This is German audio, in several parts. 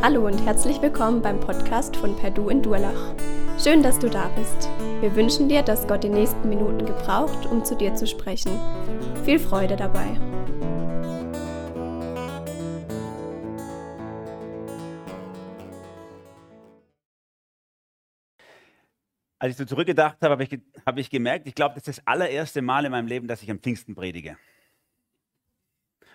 Hallo und herzlich willkommen beim Podcast von Perdu in Durlach. Schön, dass du da bist. Wir wünschen dir, dass Gott die nächsten Minuten gebraucht, um zu dir zu sprechen. Viel Freude dabei. Als ich so zurückgedacht habe, habe ich, hab ich gemerkt, ich glaube, das ist das allererste Mal in meinem Leben, dass ich am Pfingsten predige.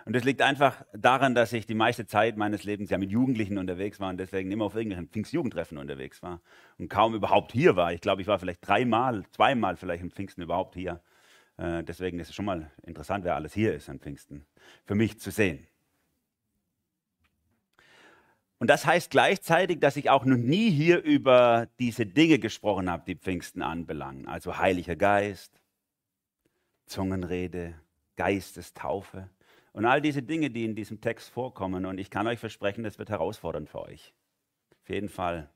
Und das liegt einfach daran, dass ich die meiste Zeit meines Lebens ja mit Jugendlichen unterwegs war und deswegen immer auf irgendwelchen Pfingstjugendtreffen unterwegs war und kaum überhaupt hier war. Ich glaube, ich war vielleicht dreimal, zweimal vielleicht am Pfingsten überhaupt hier. Äh, deswegen ist es schon mal interessant, wer alles hier ist am Pfingsten, für mich zu sehen. Und das heißt gleichzeitig, dass ich auch noch nie hier über diese Dinge gesprochen habe, die Pfingsten anbelangen. Also Heiliger Geist, Zungenrede, Geistestaufe und all diese Dinge, die in diesem Text vorkommen. Und ich kann euch versprechen, das wird herausfordernd für euch. Auf jeden Fall.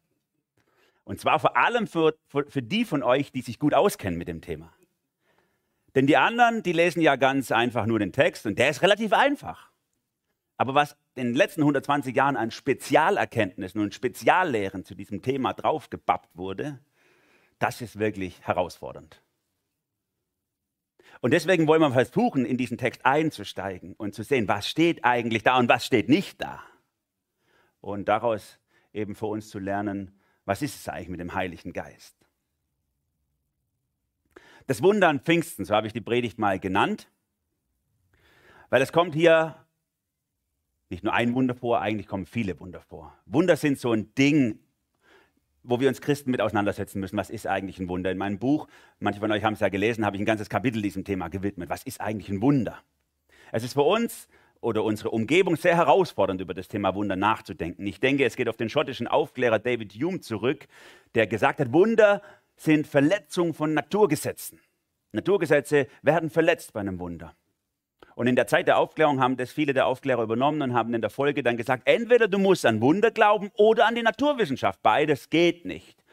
Und zwar vor allem für, für, für die von euch, die sich gut auskennen mit dem Thema. Denn die anderen, die lesen ja ganz einfach nur den Text und der ist relativ einfach. Aber was in den letzten 120 Jahren an Spezialerkenntnissen und Speziallehren zu diesem Thema draufgebappt wurde, das ist wirklich herausfordernd. Und deswegen wollen wir versuchen, in diesen Text einzusteigen und zu sehen, was steht eigentlich da und was steht nicht da. Und daraus eben für uns zu lernen, was ist es eigentlich mit dem Heiligen Geist. Das Wunder an Pfingsten, so habe ich die Predigt mal genannt, weil es kommt hier nicht nur ein Wunder vor, eigentlich kommen viele Wunder vor. Wunder sind so ein Ding wo wir uns Christen mit auseinandersetzen müssen. Was ist eigentlich ein Wunder? In meinem Buch, manche von euch haben es ja gelesen, habe ich ein ganzes Kapitel diesem Thema gewidmet. Was ist eigentlich ein Wunder? Es ist für uns oder unsere Umgebung sehr herausfordernd, über das Thema Wunder nachzudenken. Ich denke, es geht auf den schottischen Aufklärer David Hume zurück, der gesagt hat, Wunder sind Verletzungen von Naturgesetzen. Naturgesetze werden verletzt bei einem Wunder. Und in der Zeit der Aufklärung haben das viele der Aufklärer übernommen und haben in der Folge dann gesagt, entweder du musst an Wunder glauben oder an die Naturwissenschaft. Beides geht nicht.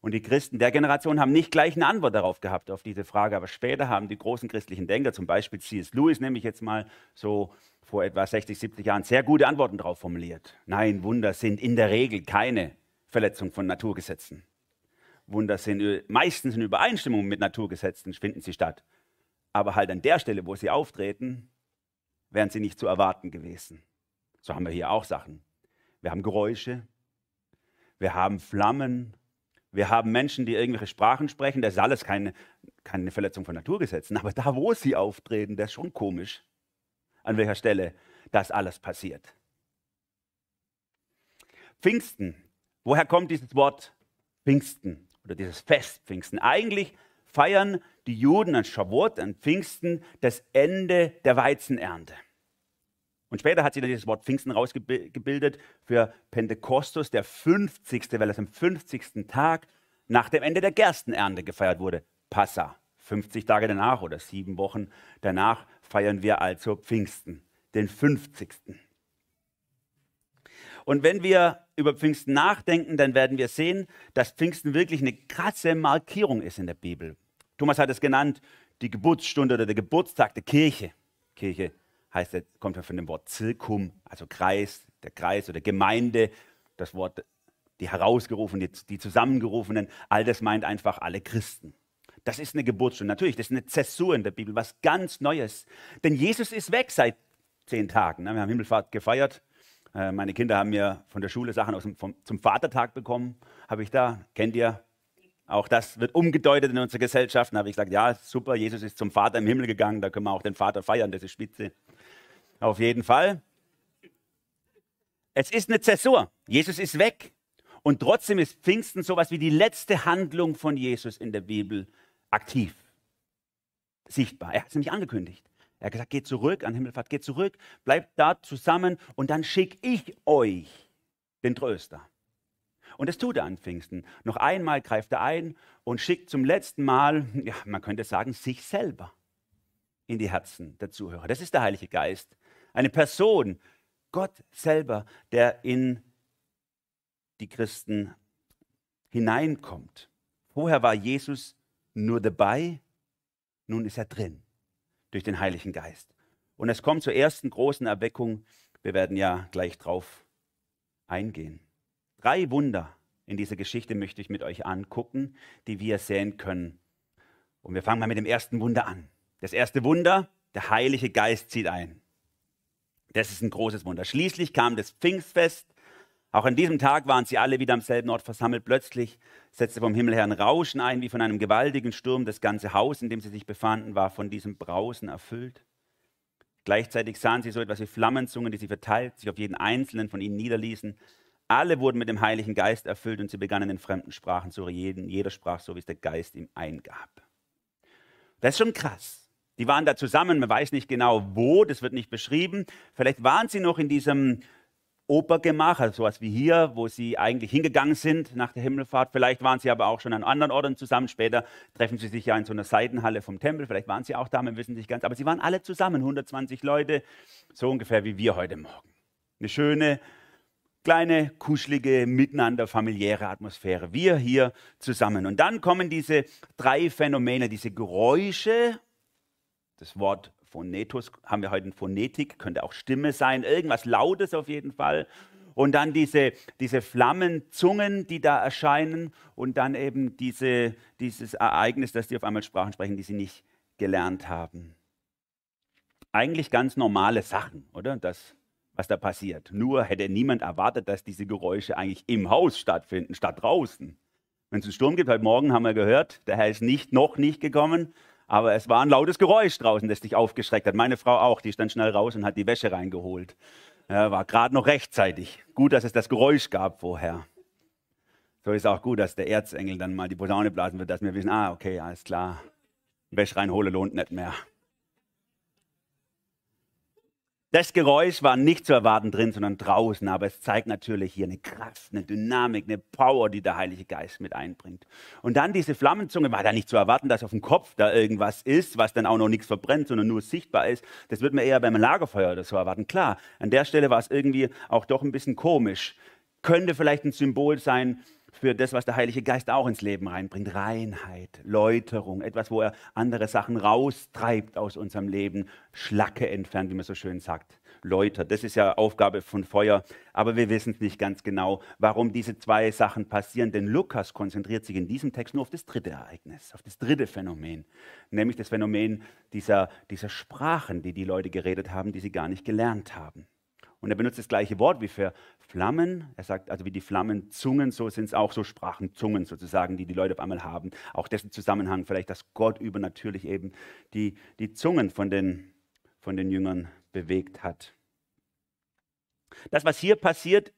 Und die Christen der Generation haben nicht gleich eine Antwort darauf gehabt, auf diese Frage. Aber später haben die großen christlichen Denker, zum Beispiel C.S. Lewis, nehme ich jetzt mal so vor etwa 60, 70 Jahren, sehr gute Antworten darauf formuliert. Nein, Wunder sind in der Regel keine Verletzung von Naturgesetzen. Wunder sind meistens in Übereinstimmung mit Naturgesetzen, finden sie statt. Aber halt an der Stelle, wo sie auftreten, wären sie nicht zu erwarten gewesen. So haben wir hier auch Sachen. Wir haben Geräusche, wir haben Flammen, wir haben Menschen, die irgendwelche Sprachen sprechen. Das ist alles keine, keine Verletzung von Naturgesetzen. Aber da, wo sie auftreten, das ist schon komisch, an welcher Stelle das alles passiert. Pfingsten. Woher kommt dieses Wort Pfingsten oder dieses Fest Pfingsten? Eigentlich feiern die Juden an Shavuot, an Pfingsten, das Ende der Weizenernte. Und später hat sich dann dieses Wort Pfingsten rausgebildet für Pentekostus, der 50., weil es am 50. Tag nach dem Ende der Gerstenernte gefeiert wurde. Passa. 50 Tage danach oder sieben Wochen danach feiern wir also Pfingsten, den 50. Und wenn wir über Pfingsten nachdenken, dann werden wir sehen, dass Pfingsten wirklich eine krasse Markierung ist in der Bibel. Thomas hat es genannt, die Geburtsstunde oder der Geburtstag der Kirche. Kirche heißt, kommt ja von dem Wort Zirkum, also Kreis, der Kreis oder Gemeinde, das Wort die Herausgerufenen, die, die Zusammengerufenen, all das meint einfach alle Christen. Das ist eine Geburtsstunde. Natürlich, das ist eine Zäsur in der Bibel, was ganz Neues. Denn Jesus ist weg seit zehn Tagen. Wir haben Himmelfahrt gefeiert. Äh, meine Kinder haben mir von der Schule Sachen aus dem, vom, zum Vatertag bekommen. Habe ich da, kennt ihr, auch das wird umgedeutet in unserer Gesellschaft. Da habe ich gesagt, ja, super, Jesus ist zum Vater im Himmel gegangen, da können wir auch den Vater feiern, das ist spitze. Auf jeden Fall. Es ist eine Zäsur. Jesus ist weg. Und trotzdem ist Pfingsten sowas wie die letzte Handlung von Jesus in der Bibel aktiv. Sichtbar. Er hat es nämlich angekündigt. Er hat gesagt, geht zurück an Himmelfahrt, geht zurück, bleibt da zusammen und dann schicke ich euch den Tröster. Und das tut er an Pfingsten. Noch einmal greift er ein und schickt zum letzten Mal, ja, man könnte sagen, sich selber in die Herzen der Zuhörer. Das ist der Heilige Geist. Eine Person, Gott selber, der in die Christen hineinkommt. Vorher war Jesus nur dabei, nun ist er drin durch den Heiligen Geist. Und es kommt zur ersten großen Erweckung. Wir werden ja gleich drauf eingehen. Drei Wunder in dieser Geschichte möchte ich mit euch angucken, die wir sehen können. Und wir fangen mal mit dem ersten Wunder an. Das erste Wunder, der Heilige Geist zieht ein. Das ist ein großes Wunder. Schließlich kam das Pfingstfest. Auch an diesem Tag waren sie alle wieder am selben Ort versammelt. Plötzlich setzte vom Himmel her ein Rauschen ein, wie von einem gewaltigen Sturm. Das ganze Haus, in dem sie sich befanden, war von diesem Brausen erfüllt. Gleichzeitig sahen sie so etwas wie Flammenzungen, die sie verteilt, sich auf jeden einzelnen von ihnen niederließen. Alle wurden mit dem Heiligen Geist erfüllt und sie begannen in fremden Sprachen zu reden. Jeder sprach so, wie es der Geist ihm eingab. Das ist schon krass. Die waren da zusammen, man weiß nicht genau wo, das wird nicht beschrieben. Vielleicht waren sie noch in diesem Opergemach, also sowas wie hier, wo sie eigentlich hingegangen sind nach der Himmelfahrt. Vielleicht waren sie aber auch schon an anderen Orten zusammen. Später treffen sie sich ja in so einer Seitenhalle vom Tempel. Vielleicht waren sie auch da, wir wissen nicht ganz. Aber sie waren alle zusammen, 120 Leute, so ungefähr wie wir heute Morgen. Eine schöne, kleine, kuschelige, miteinander familiäre Atmosphäre. Wir hier zusammen. Und dann kommen diese drei Phänomene, diese Geräusche das Wort Phonetus haben wir heute in Phonetik, könnte auch Stimme sein, irgendwas Lautes auf jeden Fall. Und dann diese, diese Flammenzungen, die da erscheinen und dann eben diese, dieses Ereignis, dass die auf einmal Sprachen sprechen, die sie nicht gelernt haben. Eigentlich ganz normale Sachen, oder? Das, was da passiert. Nur hätte niemand erwartet, dass diese Geräusche eigentlich im Haus stattfinden, statt draußen. Wenn es einen Sturm gibt, heute Morgen haben wir gehört, der Herr ist nicht, noch nicht gekommen, aber es war ein lautes Geräusch draußen, das dich aufgeschreckt hat. Meine Frau auch, die ist dann schnell raus und hat die Wäsche reingeholt. Ja, war gerade noch rechtzeitig. Gut, dass es das Geräusch gab vorher. So ist auch gut, dass der Erzengel dann mal die Posaune blasen wird, dass wir wissen, ah, okay, alles klar. Wäsche reinholen lohnt nicht mehr. Das Geräusch war nicht zu erwarten drin, sondern draußen, aber es zeigt natürlich hier eine Kraft, eine Dynamik, eine Power, die der Heilige Geist mit einbringt. Und dann diese Flammenzunge, war da nicht zu erwarten, dass auf dem Kopf da irgendwas ist, was dann auch noch nichts verbrennt, sondern nur sichtbar ist. Das wird man eher beim Lagerfeuer oder so erwarten. Klar, an der Stelle war es irgendwie auch doch ein bisschen komisch. Könnte vielleicht ein Symbol sein für das, was der Heilige Geist auch ins Leben reinbringt. Reinheit, Läuterung, etwas, wo er andere Sachen raustreibt aus unserem Leben, Schlacke entfernt, wie man so schön sagt. Läutert, das ist ja Aufgabe von Feuer, aber wir wissen es nicht ganz genau, warum diese zwei Sachen passieren, denn Lukas konzentriert sich in diesem Text nur auf das dritte Ereignis, auf das dritte Phänomen, nämlich das Phänomen dieser, dieser Sprachen, die die Leute geredet haben, die sie gar nicht gelernt haben. Und er benutzt das gleiche Wort wie für Flammen. Er sagt also wie die Flammenzungen, so sind es auch so Sprachenzungen sozusagen, die die Leute auf einmal haben. Auch dessen Zusammenhang vielleicht, dass Gott übernatürlich eben die, die Zungen von den, von den Jüngern bewegt hat. Das, was hier passiert,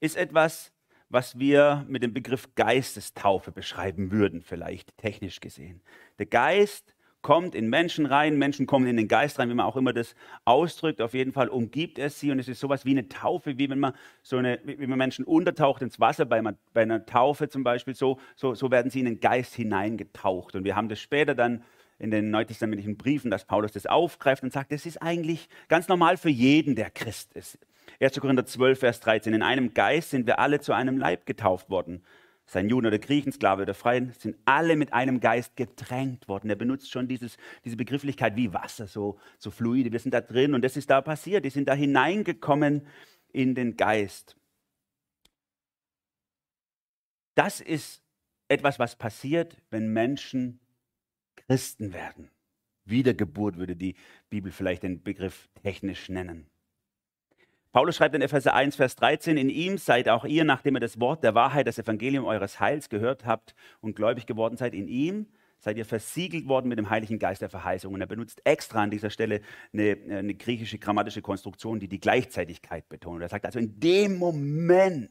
ist etwas, was wir mit dem Begriff Geistestaufe beschreiben würden, vielleicht technisch gesehen. Der Geist kommt in Menschen rein, Menschen kommen in den Geist rein, wie man auch immer das ausdrückt. Auf jeden Fall umgibt es sie und es ist sowas wie eine Taufe, wie wenn man so eine, wie man Menschen untertaucht ins Wasser bei, bei einer Taufe zum Beispiel. So, so, so werden sie in den Geist hineingetaucht. Und wir haben das später dann in den neutestamentlichen Briefen, dass Paulus das aufgreift und sagt, das ist eigentlich ganz normal für jeden, der Christ ist. 1. Korinther 12, Vers 13. In einem Geist sind wir alle zu einem Leib getauft worden sein Juden oder Griechen, Sklave oder Freien, sind alle mit einem Geist getränkt worden. Er benutzt schon dieses, diese Begrifflichkeit wie Wasser, so, so fluide. Wir sind da drin und das ist da passiert. Die sind da hineingekommen in den Geist. Das ist etwas, was passiert, wenn Menschen Christen werden. Wiedergeburt würde die Bibel vielleicht den Begriff technisch nennen. Paulus schreibt in Epheser 1, Vers 13, in ihm seid auch ihr, nachdem ihr das Wort der Wahrheit, das Evangelium eures Heils gehört habt und gläubig geworden seid, in ihm seid ihr versiegelt worden mit dem Heiligen Geist der Verheißung. Und er benutzt extra an dieser Stelle eine, eine griechische grammatische Konstruktion, die die Gleichzeitigkeit betont. Er sagt also, in dem Moment,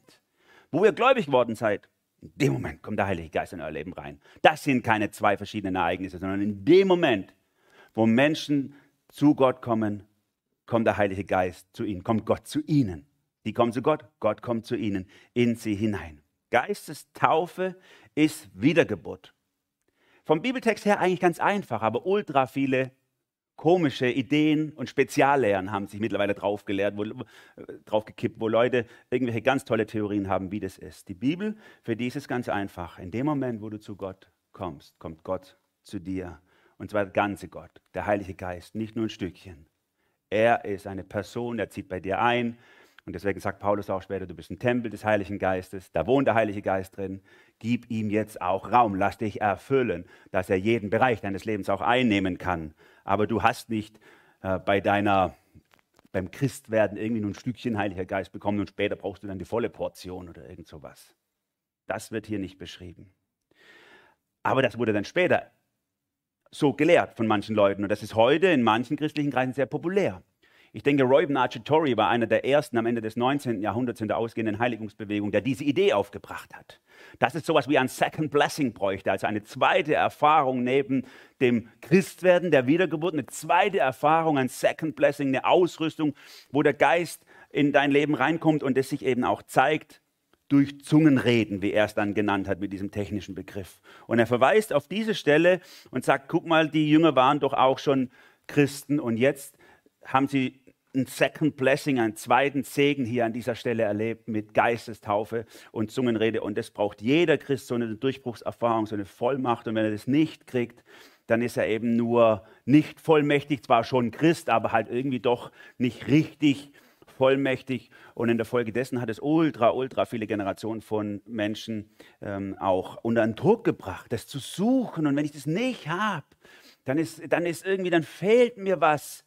wo ihr gläubig geworden seid, in dem Moment kommt der Heilige Geist in euer Leben rein. Das sind keine zwei verschiedenen Ereignisse, sondern in dem Moment, wo Menschen zu Gott kommen kommt der Heilige Geist zu ihnen, kommt Gott zu ihnen. Die kommen zu Gott, Gott kommt zu ihnen, in sie hinein. Geistestaufe ist Wiedergeburt. Vom Bibeltext her eigentlich ganz einfach, aber ultra viele komische Ideen und Speziallehren haben sich mittlerweile draufgelehrt, wo, draufgekippt, wo Leute irgendwelche ganz tolle Theorien haben, wie das ist. Die Bibel, für die ist es ganz einfach. In dem Moment, wo du zu Gott kommst, kommt Gott zu dir. Und zwar der ganze Gott, der Heilige Geist, nicht nur ein Stückchen. Er ist eine Person, der zieht bei dir ein Und deswegen sagt Paulus auch später, du bist ein Tempel des Heiligen Geistes, da wohnt der Heilige Geist drin. Gib ihm jetzt auch Raum, lass dich erfüllen, dass er jeden Bereich deines Lebens auch einnehmen kann. Aber du hast nicht äh, bei deiner, beim Christwerden irgendwie nur ein Stückchen Heiliger Geist bekommen und später brauchst du dann die volle Portion oder irgend sowas. Das wird hier nicht beschrieben. Aber das wurde dann später so gelehrt von manchen Leuten und das ist heute in manchen christlichen Kreisen sehr populär. Ich denke, Roy Bernard-Tori war einer der ersten am Ende des 19. Jahrhunderts in der ausgehenden Heiligungsbewegung, der diese Idee aufgebracht hat. Dass es sowas wie ein Second Blessing bräuchte, also eine zweite Erfahrung neben dem Christwerden, der Wiedergeburt, eine zweite Erfahrung, ein Second Blessing, eine Ausrüstung, wo der Geist in dein Leben reinkommt und es sich eben auch zeigt durch Zungenreden, wie er es dann genannt hat mit diesem technischen Begriff. Und er verweist auf diese Stelle und sagt, guck mal, die Jünger waren doch auch schon Christen und jetzt haben sie ein Second Blessing, einen zweiten Segen hier an dieser Stelle erlebt mit Geistestaufe und Zungenrede. Und das braucht jeder Christ, so eine Durchbruchserfahrung, so eine Vollmacht. Und wenn er das nicht kriegt, dann ist er eben nur nicht vollmächtig, zwar schon Christ, aber halt irgendwie doch nicht richtig vollmächtig. Und in der Folge dessen hat es ultra, ultra viele Generationen von Menschen ähm, auch unter einen Druck gebracht, das zu suchen. Und wenn ich das nicht habe, dann ist, dann ist irgendwie, dann fehlt mir was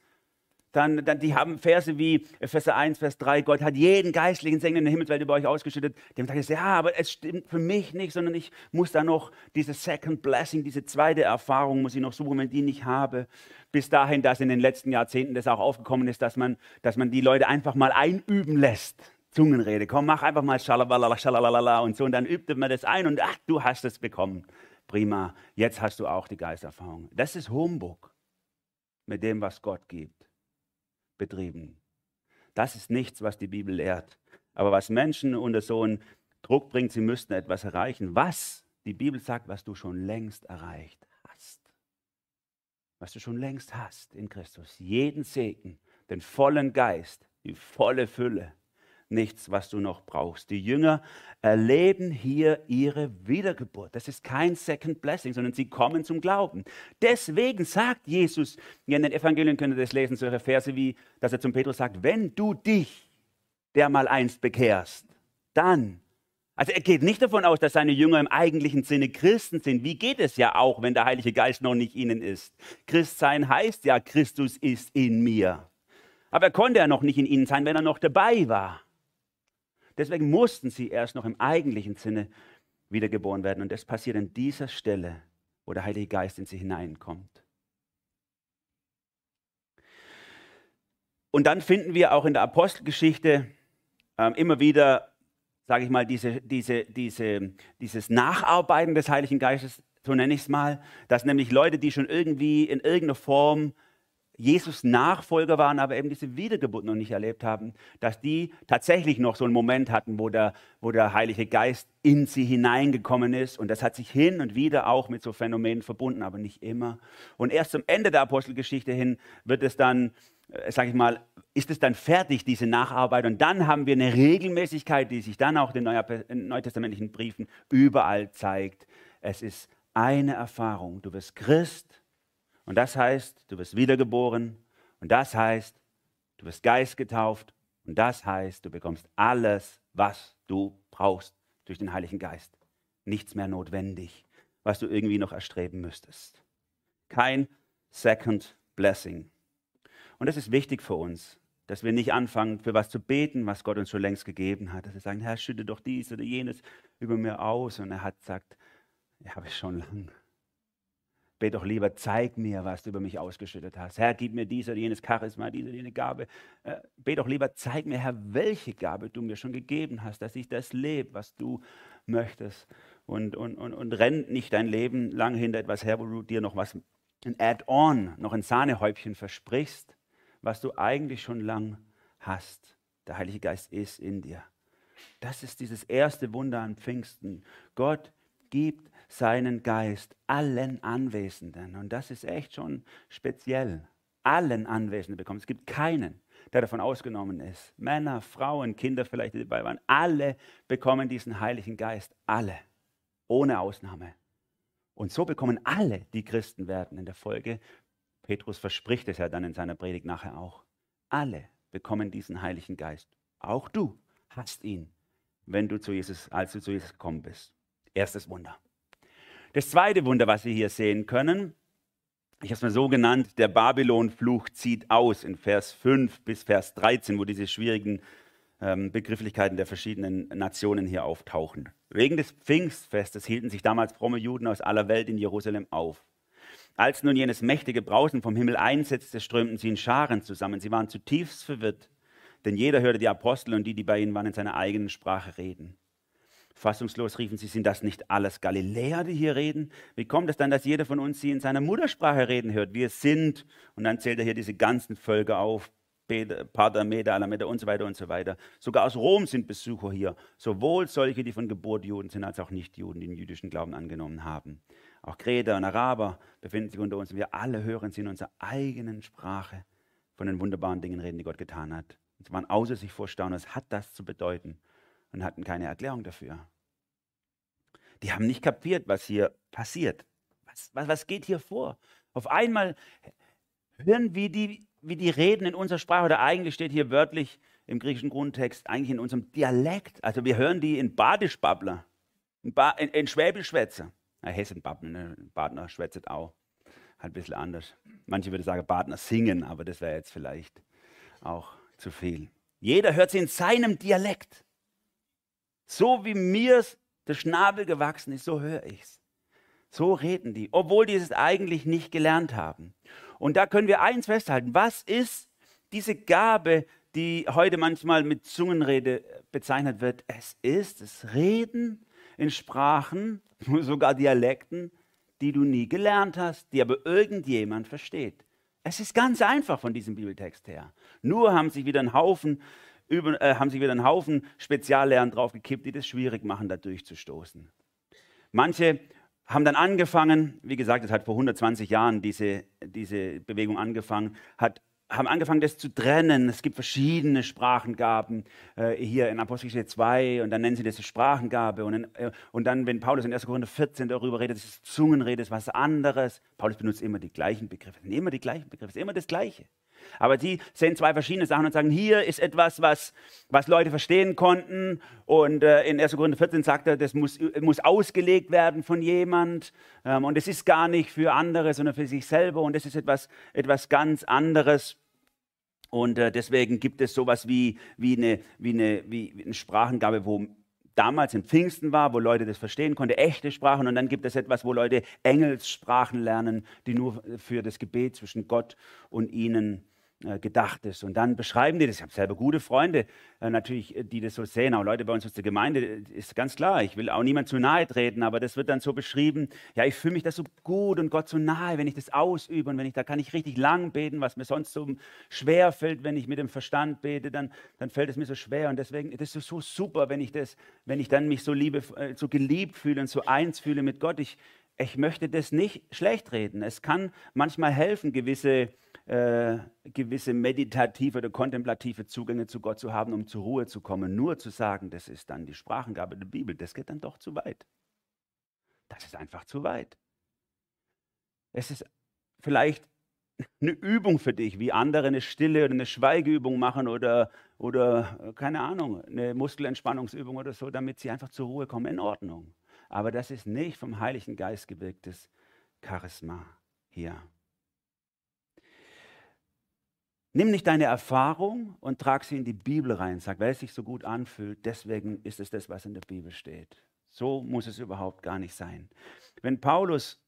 dann, dann, die haben Verse wie Epheser 1, Vers 3, Gott hat jeden geistlichen Segen in der Himmelswelt über euch ausgeschüttet. Dem sage ich, ja, aber es stimmt für mich nicht, sondern ich muss da noch diese Second Blessing, diese zweite Erfahrung muss ich noch suchen, wenn die nicht habe. Bis dahin, dass in den letzten Jahrzehnten das auch aufgekommen ist, dass man, dass man die Leute einfach mal einüben lässt. Zungenrede, komm, mach einfach mal Schalalalala, Schalalalala und so und dann übt man das ein und ach, du hast es bekommen. Prima, jetzt hast du auch die Geisterfahrung. Das ist Humbug mit dem, was Gott gibt betrieben. Das ist nichts, was die Bibel lehrt. Aber was Menschen unter so einen Druck bringt, sie müssten etwas erreichen. Was die Bibel sagt, was du schon längst erreicht hast. Was du schon längst hast in Christus. Jeden Segen, den vollen Geist, die volle Fülle nichts, was du noch brauchst. Die Jünger erleben hier ihre Wiedergeburt. Das ist kein Second Blessing, sondern sie kommen zum Glauben. Deswegen sagt Jesus, in den Evangelien könnt ihr das lesen, solche Verse wie, dass er zum Petrus sagt, wenn du dich der mal einst bekehrst, dann also er geht nicht davon aus, dass seine Jünger im eigentlichen Sinne Christen sind. Wie geht es ja auch, wenn der Heilige Geist noch nicht ihnen ist? Christsein heißt ja, Christus ist in mir. Aber er konnte ja noch nicht in ihnen sein, wenn er noch dabei war. Deswegen mussten sie erst noch im eigentlichen Sinne wiedergeboren werden. Und das passiert an dieser Stelle, wo der Heilige Geist in sie hineinkommt. Und dann finden wir auch in der Apostelgeschichte äh, immer wieder, sage ich mal, diese, diese, diese, dieses Nacharbeiten des Heiligen Geistes, so nenne ich es mal, dass nämlich Leute, die schon irgendwie in irgendeiner Form Jesus Nachfolger waren, aber eben diese Wiedergeburt noch nicht erlebt haben, dass die tatsächlich noch so einen Moment hatten, wo der, wo der Heilige Geist in sie hineingekommen ist. Und das hat sich hin und wieder auch mit so Phänomenen verbunden, aber nicht immer. Und erst zum Ende der Apostelgeschichte hin wird es dann, äh, sage ich mal, ist es dann fertig, diese Nacharbeit. Und dann haben wir eine Regelmäßigkeit, die sich dann auch in den neutestamentlichen Briefen überall zeigt. Es ist eine Erfahrung. Du wirst Christ und das heißt, du wirst wiedergeboren. Und das heißt, du wirst Geist getauft. Und das heißt, du bekommst alles, was du brauchst durch den Heiligen Geist. Nichts mehr notwendig, was du irgendwie noch erstreben müsstest. Kein Second Blessing. Und das ist wichtig für uns, dass wir nicht anfangen, für was zu beten, was Gott uns schon längst gegeben hat. Dass wir sagen, Herr, schütte doch dies oder jenes über mir aus. Und er hat gesagt, ja, habe ich schon lange. Bete doch lieber, zeig mir, was du über mich ausgeschüttet hast. Herr, gib mir dies oder jenes Charisma, diese oder jene Gabe. Äh, bete doch lieber, zeig mir, Herr, welche Gabe du mir schon gegeben hast, dass ich das lebe, was du möchtest. Und, und, und, und renn nicht dein Leben lang hinter etwas her, wo du dir noch was, ein Add-on, noch ein Sahnehäubchen versprichst, was du eigentlich schon lang hast. Der Heilige Geist ist in dir. Das ist dieses erste Wunder an Pfingsten. Gott gibt seinen Geist allen Anwesenden. Und das ist echt schon speziell. Allen Anwesenden bekommen. Es gibt keinen, der davon ausgenommen ist. Männer, Frauen, Kinder vielleicht, die dabei waren. Alle bekommen diesen Heiligen Geist. Alle. Ohne Ausnahme. Und so bekommen alle, die Christen werden in der Folge. Petrus verspricht es ja dann in seiner Predigt nachher auch. Alle bekommen diesen Heiligen Geist. Auch du hast ihn, wenn du zu Jesus, als du zu Jesus gekommen bist. Erstes Wunder. Das zweite Wunder, was wir hier sehen können, ich habe es mal so genannt, der Babylon-Fluch zieht aus in Vers 5 bis Vers 13, wo diese schwierigen ähm, Begrifflichkeiten der verschiedenen Nationen hier auftauchen. Wegen des Pfingstfestes hielten sich damals fromme Juden aus aller Welt in Jerusalem auf. Als nun jenes mächtige Brausen vom Himmel einsetzte, strömten sie in Scharen zusammen. Sie waren zutiefst verwirrt, denn jeder hörte die Apostel und die, die bei ihnen waren, in seiner eigenen Sprache reden. Fassungslos riefen sie, sind das nicht alles Galiläer, die hier reden? Wie kommt es dann, dass jeder von uns sie in seiner Muttersprache reden hört? Wir sind, und dann zählt er hier diese ganzen Völker auf, Pater, Meda, Alameda und so weiter und so weiter. Sogar aus Rom sind Besucher hier, sowohl solche, die von Geburt Juden sind, als auch Nicht-Juden, die den jüdischen Glauben angenommen haben. Auch Kreter und Araber befinden sich unter uns wir alle hören sie in unserer eigenen Sprache von den wunderbaren Dingen reden, die Gott getan hat. Und sie waren außer sich vor Staunen, was hat das zu bedeuten und hatten keine Erklärung dafür. Die haben nicht kapiert, was hier passiert. Was, was, was geht hier vor? Auf einmal hören wir die wie die reden in unserer Sprache, oder eigentlich steht hier wörtlich im griechischen Grundtext, eigentlich in unserem Dialekt. Also wir hören die in Badischbabbler, in, ba in, in Schwäbischwätzer. Ja, Hessenbabbeln, ne? Badner schwätzt auch. Halt ein bisschen anders. Manche würden sagen, Badner singen, aber das wäre jetzt vielleicht auch zu viel. Jeder hört sie in seinem Dialekt. So wie mir der Schnabel gewachsen ist, so höre ich es. So reden die, obwohl die es eigentlich nicht gelernt haben. Und da können wir eins festhalten. Was ist diese Gabe, die heute manchmal mit Zungenrede bezeichnet wird? Es ist das Reden in Sprachen, sogar Dialekten, die du nie gelernt hast, die aber irgendjemand versteht. Es ist ganz einfach von diesem Bibeltext her. Nur haben sich wieder ein Haufen, über, äh, haben sich wieder einen Haufen Speziallehren draufgekippt, die das schwierig machen, da durchzustoßen. Manche haben dann angefangen, wie gesagt, es hat vor 120 Jahren diese, diese Bewegung angefangen, hat, haben angefangen, das zu trennen. Es gibt verschiedene Sprachengaben äh, hier in Apostelgeschichte 2 und dann nennen sie das Sprachengabe. Und, in, äh, und dann, wenn Paulus in 1. Korinther 14 darüber redet, das ist Zungenrede, das ist was anderes. Paulus benutzt immer die gleichen Begriffe, immer die gleichen Begriffe, ist immer das Gleiche. Aber die sehen zwei verschiedene Sachen und sagen, hier ist etwas, was, was Leute verstehen konnten. Und äh, in 1. Korinther 14 sagt er, das muss, muss ausgelegt werden von jemand. Ähm, und es ist gar nicht für andere, sondern für sich selber. Und es ist etwas, etwas ganz anderes. Und äh, deswegen gibt es sowas wie, wie, eine, wie, eine, wie eine Sprachengabe, wo damals in Pfingsten war, wo Leute das verstehen konnten, echte Sprachen. Und dann gibt es etwas, wo Leute Engelssprachen lernen, die nur für das Gebet zwischen Gott und ihnen gedacht ist. Und dann beschreiben die das. Ich habe selber gute Freunde, äh, natürlich, äh, die das so sehen. Auch Leute bei uns aus der Gemeinde, ist ganz klar. Ich will auch niemand zu nahe treten, aber das wird dann so beschrieben. Ja, ich fühle mich da so gut und Gott so nahe, wenn ich das ausübe und wenn ich, da kann ich richtig lang beten, was mir sonst so schwer fällt, wenn ich mit dem Verstand bete, dann, dann fällt es mir so schwer. Und deswegen, das ist so super, wenn ich das, wenn ich dann mich so liebe, so geliebt fühle und so eins fühle mit Gott. Ich, ich möchte das nicht schlecht reden. Es kann manchmal helfen, gewisse äh, gewisse meditative oder kontemplative Zugänge zu Gott zu haben, um zur Ruhe zu kommen. Nur zu sagen, das ist dann die Sprachengabe der Bibel, das geht dann doch zu weit. Das ist einfach zu weit. Es ist vielleicht eine Übung für dich, wie andere eine Stille oder eine Schweigeübung machen oder, oder äh, keine Ahnung, eine Muskelentspannungsübung oder so, damit sie einfach zur Ruhe kommen. In Ordnung. Aber das ist nicht vom Heiligen Geist gewirktes Charisma hier. Nimm nicht deine Erfahrung und trag sie in die Bibel rein. Sag, weil es sich so gut anfühlt, deswegen ist es das, was in der Bibel steht. So muss es überhaupt gar nicht sein. Wenn Paulus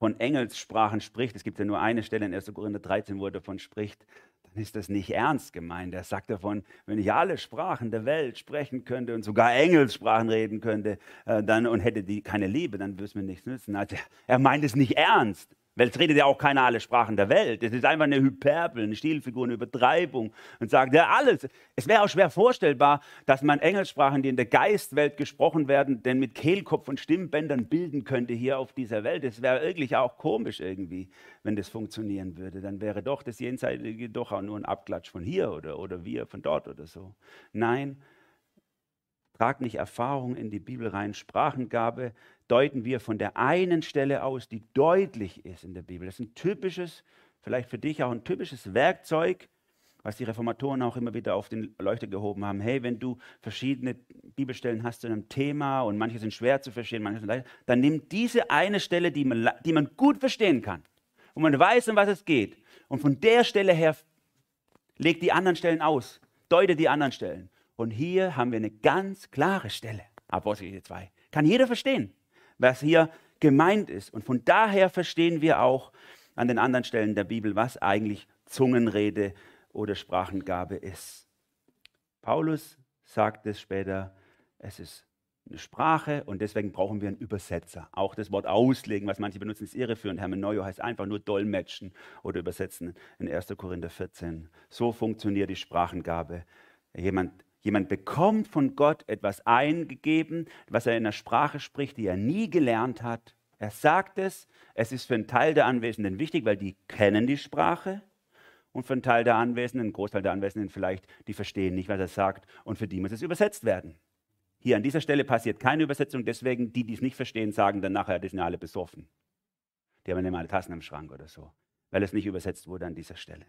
von Engelssprachen spricht, es gibt ja nur eine Stelle in 1. Korinther 13, wo er davon spricht, dann ist das nicht ernst gemeint. Er sagt davon, wenn ich alle Sprachen der Welt sprechen könnte und sogar Engelssprachen reden könnte äh, dann, und hätte die keine Liebe, dann würde es mir nichts nützen. Also er meint es nicht ernst. Weil es redet ja auch keiner alle Sprachen der Welt. Es ist einfach eine Hyperbel, eine Stilfigur, eine Übertreibung und sagt ja alles. Es wäre auch schwer vorstellbar, dass man Engelssprachen, die in der Geistwelt gesprochen werden, denn mit Kehlkopf und Stimmbändern bilden könnte hier auf dieser Welt. Es wäre wirklich auch komisch irgendwie, wenn das funktionieren würde. Dann wäre doch das Jenseitige doch auch nur ein Abklatsch von hier oder, oder wir von dort oder so. Nein, trag nicht Erfahrung in die Bibel rein. Sprachengabe deuten wir von der einen Stelle aus, die deutlich ist in der Bibel. Das ist ein typisches, vielleicht für dich auch ein typisches Werkzeug, was die Reformatoren auch immer wieder auf den Leuchter gehoben haben. Hey, wenn du verschiedene Bibelstellen hast zu einem Thema und manche sind schwer zu verstehen, manche sind leicht, dann nimm diese eine Stelle, die man, die man gut verstehen kann, wo man weiß, um was es geht. Und von der Stelle her leg die anderen Stellen aus, deute die anderen Stellen. Und hier haben wir eine ganz klare Stelle. Apostel 2. Kann jeder verstehen, was hier gemeint ist. Und von daher verstehen wir auch an den anderen Stellen der Bibel, was eigentlich Zungenrede oder Sprachengabe ist. Paulus sagt es später, es ist eine Sprache und deswegen brauchen wir einen Übersetzer. Auch das Wort auslegen, was manche benutzen, ist irreführend. Hermeneuo heißt einfach nur dolmetschen oder übersetzen in 1. Korinther 14. So funktioniert die Sprachengabe. Jemand, jemand bekommt von Gott etwas eingegeben, was er in der Sprache spricht, die er nie gelernt hat. Er sagt es, es ist für einen Teil der Anwesenden wichtig, weil die kennen die Sprache und für einen Teil der Anwesenden, einen Großteil der Anwesenden vielleicht, die verstehen nicht, was er sagt und für die muss es übersetzt werden. Hier an dieser Stelle passiert keine Übersetzung, deswegen die, die es nicht verstehen, sagen dann nachher, die sind alle besoffen. Die haben ja mal Tassen im Schrank oder so, weil es nicht übersetzt wurde an dieser Stelle.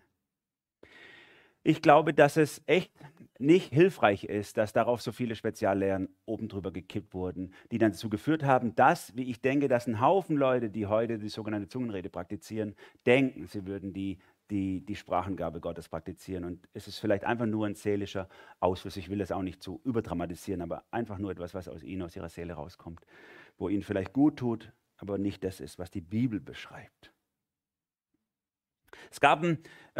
Ich glaube, dass es echt nicht hilfreich ist, dass darauf so viele Speziallehren oben drüber gekippt wurden, die dann dazu geführt haben, dass, wie ich denke, dass ein Haufen Leute, die heute die sogenannte Zungenrede praktizieren, denken, sie würden die die, die Sprachengabe Gottes praktizieren. Und es ist vielleicht einfach nur ein seelischer Ausfluss. Ich will das auch nicht zu überdramatisieren, aber einfach nur etwas, was aus ihnen, aus ihrer Seele rauskommt, wo ihnen vielleicht gut tut, aber nicht das ist, was die Bibel beschreibt. Es gab einen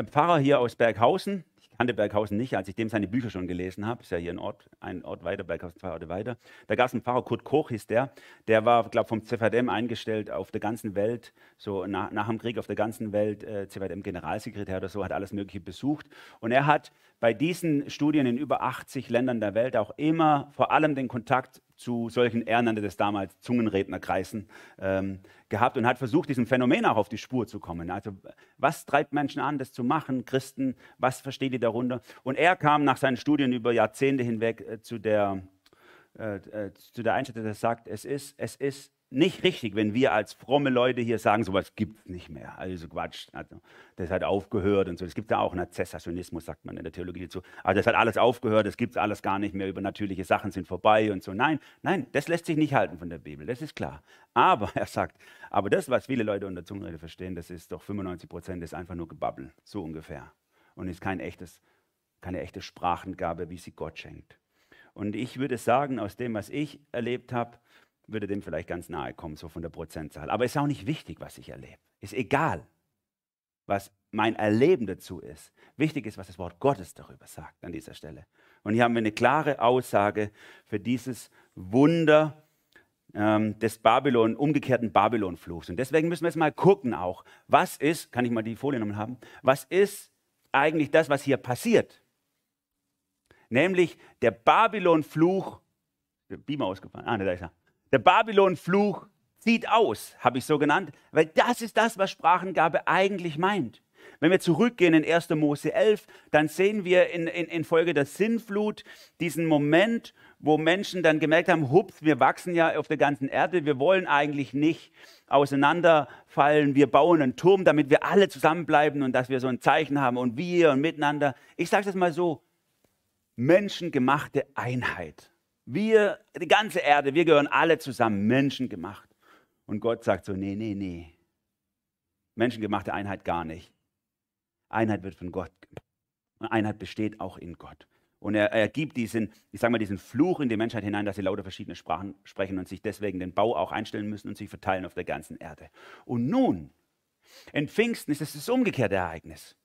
Pfarrer hier aus Berghausen, kannte Berghausen nicht, als ich dem seine Bücher schon gelesen habe. Ist ja hier ein Ort, ein Ort weiter, Berghausen zwei Orte weiter. Da gab es einen Pfarrer, Kurt Koch hieß der. Der war, glaube vom CVDM eingestellt auf der ganzen Welt, so nach, nach dem Krieg auf der ganzen Welt, äh, CVDM-Generalsekretär oder so, hat alles Mögliche besucht. Und er hat bei diesen Studien in über 80 Ländern der Welt auch immer vor allem den Kontakt zu solchen, nannte das damals Zungenrednerkreisen, ähm, gehabt und hat versucht, diesem Phänomen auch auf die Spur zu kommen. Also was treibt Menschen an, das zu machen, Christen, was versteht ihr darunter? Und er kam nach seinen Studien über Jahrzehnte hinweg äh, zu, der, äh, äh, der Einstellung, dass er sagt, es ist, es ist nicht richtig, wenn wir als fromme Leute hier sagen, sowas gibt es nicht mehr. Also Quatsch. Also, das hat aufgehört und so. Es gibt ja auch einen Zessationismus, sagt man in der Theologie dazu. Also das hat alles aufgehört, das gibt es alles gar nicht mehr, übernatürliche Sachen sind vorbei und so. Nein, nein, das lässt sich nicht halten von der Bibel, das ist klar. Aber er sagt, aber das, was viele Leute unter Zungenrede verstehen, das ist doch 95 Prozent, ist einfach nur Gebabbel, so ungefähr. Und ist kein echtes, keine echte Sprachengabe, wie sie Gott schenkt. Und ich würde sagen, aus dem, was ich erlebt habe, würde dem vielleicht ganz nahe kommen, so von der Prozentzahl. Aber es ist auch nicht wichtig, was ich erlebe. Ist egal, was mein Erleben dazu ist. Wichtig ist, was das Wort Gottes darüber sagt an dieser Stelle. Und hier haben wir eine klare Aussage für dieses Wunder ähm, des Babylon, umgekehrten Babylonfluchs. Und deswegen müssen wir jetzt mal gucken auch, was ist, kann ich mal die Folie nochmal haben, was ist eigentlich das, was hier passiert? Nämlich der Babylonfluch, Beamer ausgefallen, ah, da ist er der Babylon-Fluch zieht aus, habe ich so genannt, weil das ist das, was Sprachengabe eigentlich meint. Wenn wir zurückgehen in 1. Mose 11, dann sehen wir in, in, in, Folge der Sinnflut diesen Moment, wo Menschen dann gemerkt haben, hups, wir wachsen ja auf der ganzen Erde, wir wollen eigentlich nicht auseinanderfallen, wir bauen einen Turm, damit wir alle zusammenbleiben und dass wir so ein Zeichen haben und wir und miteinander. Ich sage das mal so, menschengemachte Einheit. Wir, die ganze Erde, wir gehören alle zusammen, Menschen gemacht. Und Gott sagt so, nee, nee, nee. Menschengemachte Einheit gar nicht. Einheit wird von Gott. Und Einheit besteht auch in Gott. Und er, er gibt diesen, ich sage mal, diesen Fluch in die Menschheit hinein, dass sie lauter verschiedene Sprachen sprechen und sich deswegen den Bau auch einstellen müssen und sich verteilen auf der ganzen Erde. Und nun, in Pfingsten ist es das umgekehrte Ereignis.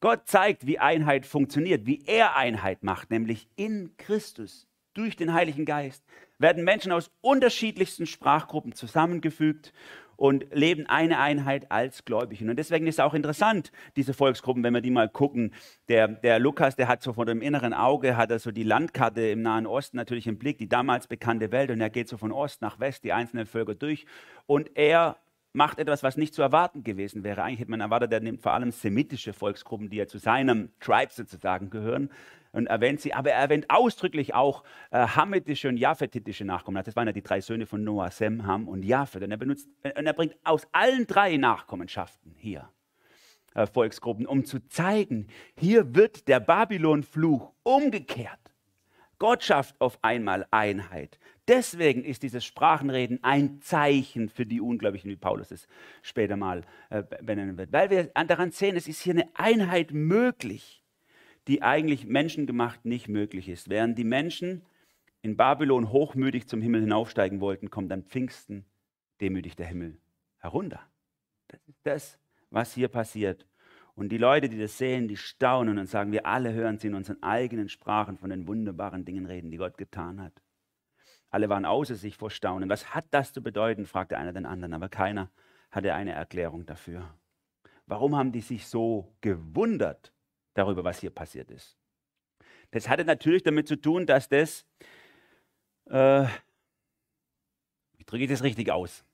Gott zeigt, wie Einheit funktioniert, wie er Einheit macht, nämlich in Christus durch den Heiligen Geist werden Menschen aus unterschiedlichsten Sprachgruppen zusammengefügt und leben eine Einheit als Gläubigen. Und deswegen ist es auch interessant, diese Volksgruppen, wenn wir die mal gucken. Der, der Lukas, der hat so vor dem inneren Auge, hat er so die Landkarte im Nahen Osten natürlich im Blick, die damals bekannte Welt. Und er geht so von Ost nach West, die einzelnen Völker durch. Und er macht etwas, was nicht zu erwarten gewesen wäre. Eigentlich hätte man erwartet, er nimmt vor allem semitische Volksgruppen, die ja zu seinem Tribe sozusagen gehören, und erwähnt sie, aber er erwähnt ausdrücklich auch äh, hamitische und japhetitische Nachkommen. Das waren ja die drei Söhne von Noah, Sem, Ham und Japhet. Und er, benutzt, und er bringt aus allen drei Nachkommenschaften hier äh, Volksgruppen, um zu zeigen, hier wird der Babylon-Fluch umgekehrt. Gott schafft auf einmal Einheit. Deswegen ist dieses Sprachenreden ein Zeichen für die Ungläubigen, wie Paulus es später mal äh, benennen wird. Weil wir daran sehen, es ist hier eine Einheit möglich, die eigentlich menschengemacht nicht möglich ist. Während die Menschen in Babylon hochmütig zum Himmel hinaufsteigen wollten, kommt an Pfingsten demütig der Himmel herunter. Das ist das, was hier passiert. Und die Leute, die das sehen, die staunen und sagen, wir alle hören sie in unseren eigenen Sprachen von den wunderbaren Dingen reden, die Gott getan hat. Alle waren außer sich vor Staunen. Was hat das zu bedeuten? fragte einer den anderen, aber keiner hatte eine Erklärung dafür. Warum haben die sich so gewundert darüber, was hier passiert ist? Das hatte natürlich damit zu tun, dass das, äh, wie drücke ich das richtig aus,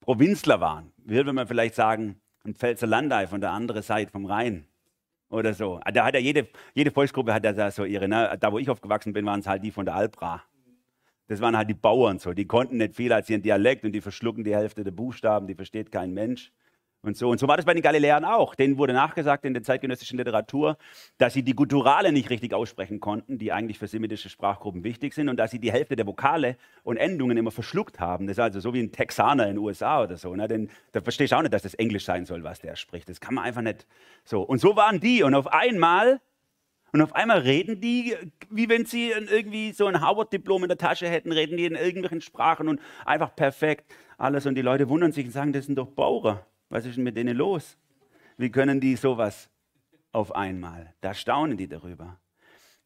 Provinzler waren. Würde man vielleicht sagen, ein Pfälzer Landei von der anderen Seite vom Rhein oder so. Da hat ja jede, jede Volksgruppe hat ja so ihre, ne? da wo ich aufgewachsen bin, waren es halt die von der Albra. Das waren halt die Bauern so. Die konnten nicht viel als ihren Dialekt und die verschlucken die Hälfte der Buchstaben, die versteht kein Mensch. Und so. und so war das bei den Galiläern auch. Denen wurde nachgesagt in der zeitgenössischen Literatur, dass sie die Gutturale nicht richtig aussprechen konnten, die eigentlich für semitische Sprachgruppen wichtig sind, und dass sie die Hälfte der Vokale und Endungen immer verschluckt haben. Das ist also so wie ein Texaner in den USA oder so. Ne? Denn da verstehst du auch nicht, dass das Englisch sein soll, was der spricht. Das kann man einfach nicht so. Und so waren die. Und auf einmal und auf einmal reden die, wie wenn sie irgendwie so ein Harvard-Diplom in der Tasche hätten, reden die in irgendwelchen Sprachen und einfach perfekt alles. Und die Leute wundern sich und sagen, das sind doch Bauer. Was ist denn mit denen los? Wie können die sowas auf einmal? Da staunen die darüber.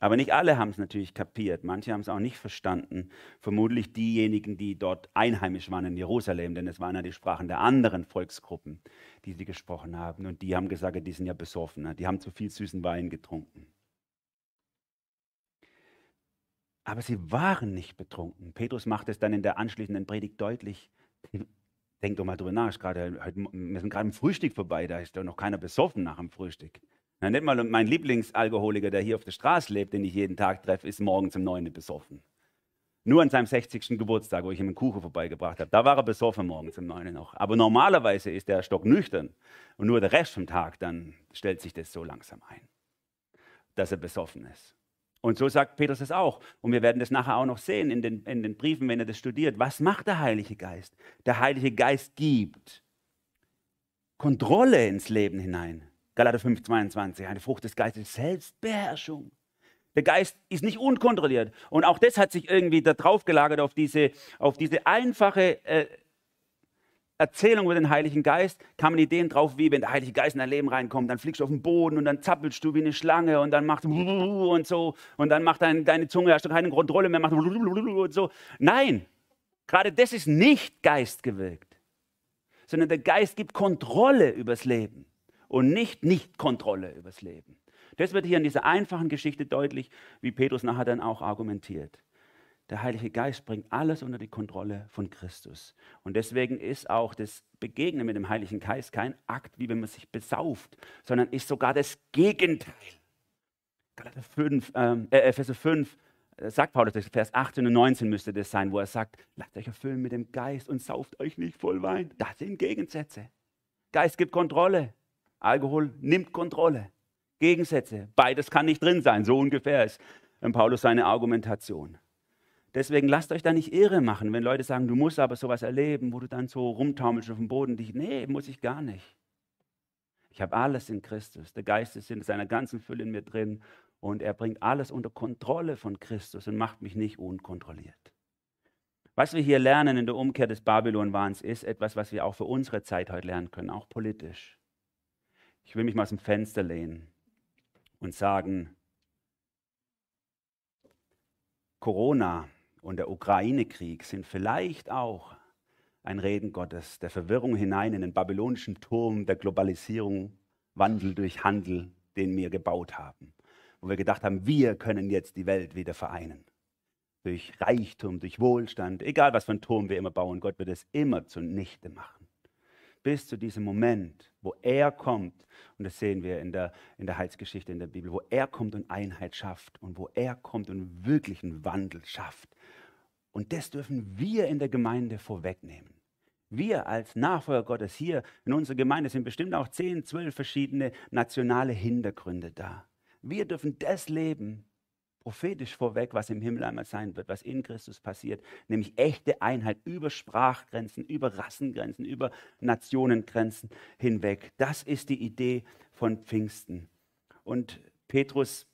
Aber nicht alle haben es natürlich kapiert. Manche haben es auch nicht verstanden. Vermutlich diejenigen, die dort einheimisch waren in Jerusalem, denn es waren ja die Sprachen der anderen Volksgruppen, die sie gesprochen haben. Und die haben gesagt, die sind ja besoffen. Die haben zu viel süßen Wein getrunken. Aber sie waren nicht betrunken. Petrus macht es dann in der anschließenden Predigt deutlich. Denk doch mal drüber nach, grade, wir sind gerade im Frühstück vorbei, da ist doch noch keiner besoffen nach dem Frühstück. Na, nicht mal mein Lieblingsalkoholiker, der hier auf der Straße lebt, den ich jeden Tag treffe, ist morgens um 9 besoffen. Nur an seinem 60. Geburtstag, wo ich ihm einen Kuchen vorbeigebracht habe, da war er besoffen morgens um 9 noch. Aber normalerweise ist er stocknüchtern und nur der Rest vom Tag, dann stellt sich das so langsam ein, dass er besoffen ist. Und so sagt Petrus es auch. Und wir werden das nachher auch noch sehen in den, in den Briefen, wenn er das studiert. Was macht der Heilige Geist? Der Heilige Geist gibt Kontrolle ins Leben hinein. Galater 5, 22. Eine Frucht des Geistes ist Selbstbeherrschung. Der Geist ist nicht unkontrolliert. Und auch das hat sich irgendwie da drauf gelagert auf diese, auf diese einfache äh, Erzählung über den Heiligen Geist kamen Ideen drauf, wie wenn der Heilige Geist in dein Leben reinkommt, dann fliegst du auf den Boden und dann zappelst du wie eine Schlange und dann macht und so und dann macht dein, deine Zunge, hast du keine Kontrolle mehr, macht und so. Nein, gerade das ist nicht geistgewirkt, sondern der Geist gibt Kontrolle übers Leben und nicht Nicht-Kontrolle übers Leben. Das wird hier in dieser einfachen Geschichte deutlich, wie Petrus nachher dann auch argumentiert. Der Heilige Geist bringt alles unter die Kontrolle von Christus. Und deswegen ist auch das Begegnen mit dem Heiligen Geist kein Akt, wie wenn man sich besauft, sondern ist sogar das Gegenteil. Galater 5, ähm, äh, Epheser 5 äh, sagt Paulus, Vers 18 und 19 müsste das sein, wo er sagt, lasst euch erfüllen mit dem Geist und sauft euch nicht voll Wein. Das sind Gegensätze. Geist gibt Kontrolle. Alkohol nimmt Kontrolle. Gegensätze. Beides kann nicht drin sein. So ungefähr ist Paulus seine Argumentation. Deswegen lasst euch da nicht irre machen, wenn Leute sagen, du musst aber sowas erleben, wo du dann so rumtaumelst auf dem Boden. Die, nee, muss ich gar nicht. Ich habe alles in Christus. Der Geist ist in seiner ganzen Fülle in mir drin und er bringt alles unter Kontrolle von Christus und macht mich nicht unkontrolliert. Was wir hier lernen in der Umkehr des Babylonwahns ist etwas, was wir auch für unsere Zeit heute lernen können, auch politisch. Ich will mich mal aus dem Fenster lehnen und sagen, Corona und der Ukraine-Krieg sind vielleicht auch ein Reden Gottes der Verwirrung hinein in den babylonischen Turm der Globalisierung, Wandel durch Handel, den wir gebaut haben. Wo wir gedacht haben, wir können jetzt die Welt wieder vereinen. Durch Reichtum, durch Wohlstand, egal was für einen Turm wir immer bauen, Gott wird es immer zunichte machen bis zu diesem Moment, wo er kommt, und das sehen wir in der, in der Heilsgeschichte in der Bibel, wo er kommt und Einheit schafft und wo er kommt und wirklichen Wandel schafft. Und das dürfen wir in der Gemeinde vorwegnehmen. Wir als Nachfolger Gottes hier in unserer Gemeinde sind bestimmt auch 10, 12 verschiedene nationale Hintergründe da. Wir dürfen das leben, prophetisch vorweg, was im Himmel einmal sein wird, was in Christus passiert, nämlich echte Einheit über Sprachgrenzen, über Rassengrenzen, über Nationengrenzen hinweg. Das ist die Idee von Pfingsten. Und Petrus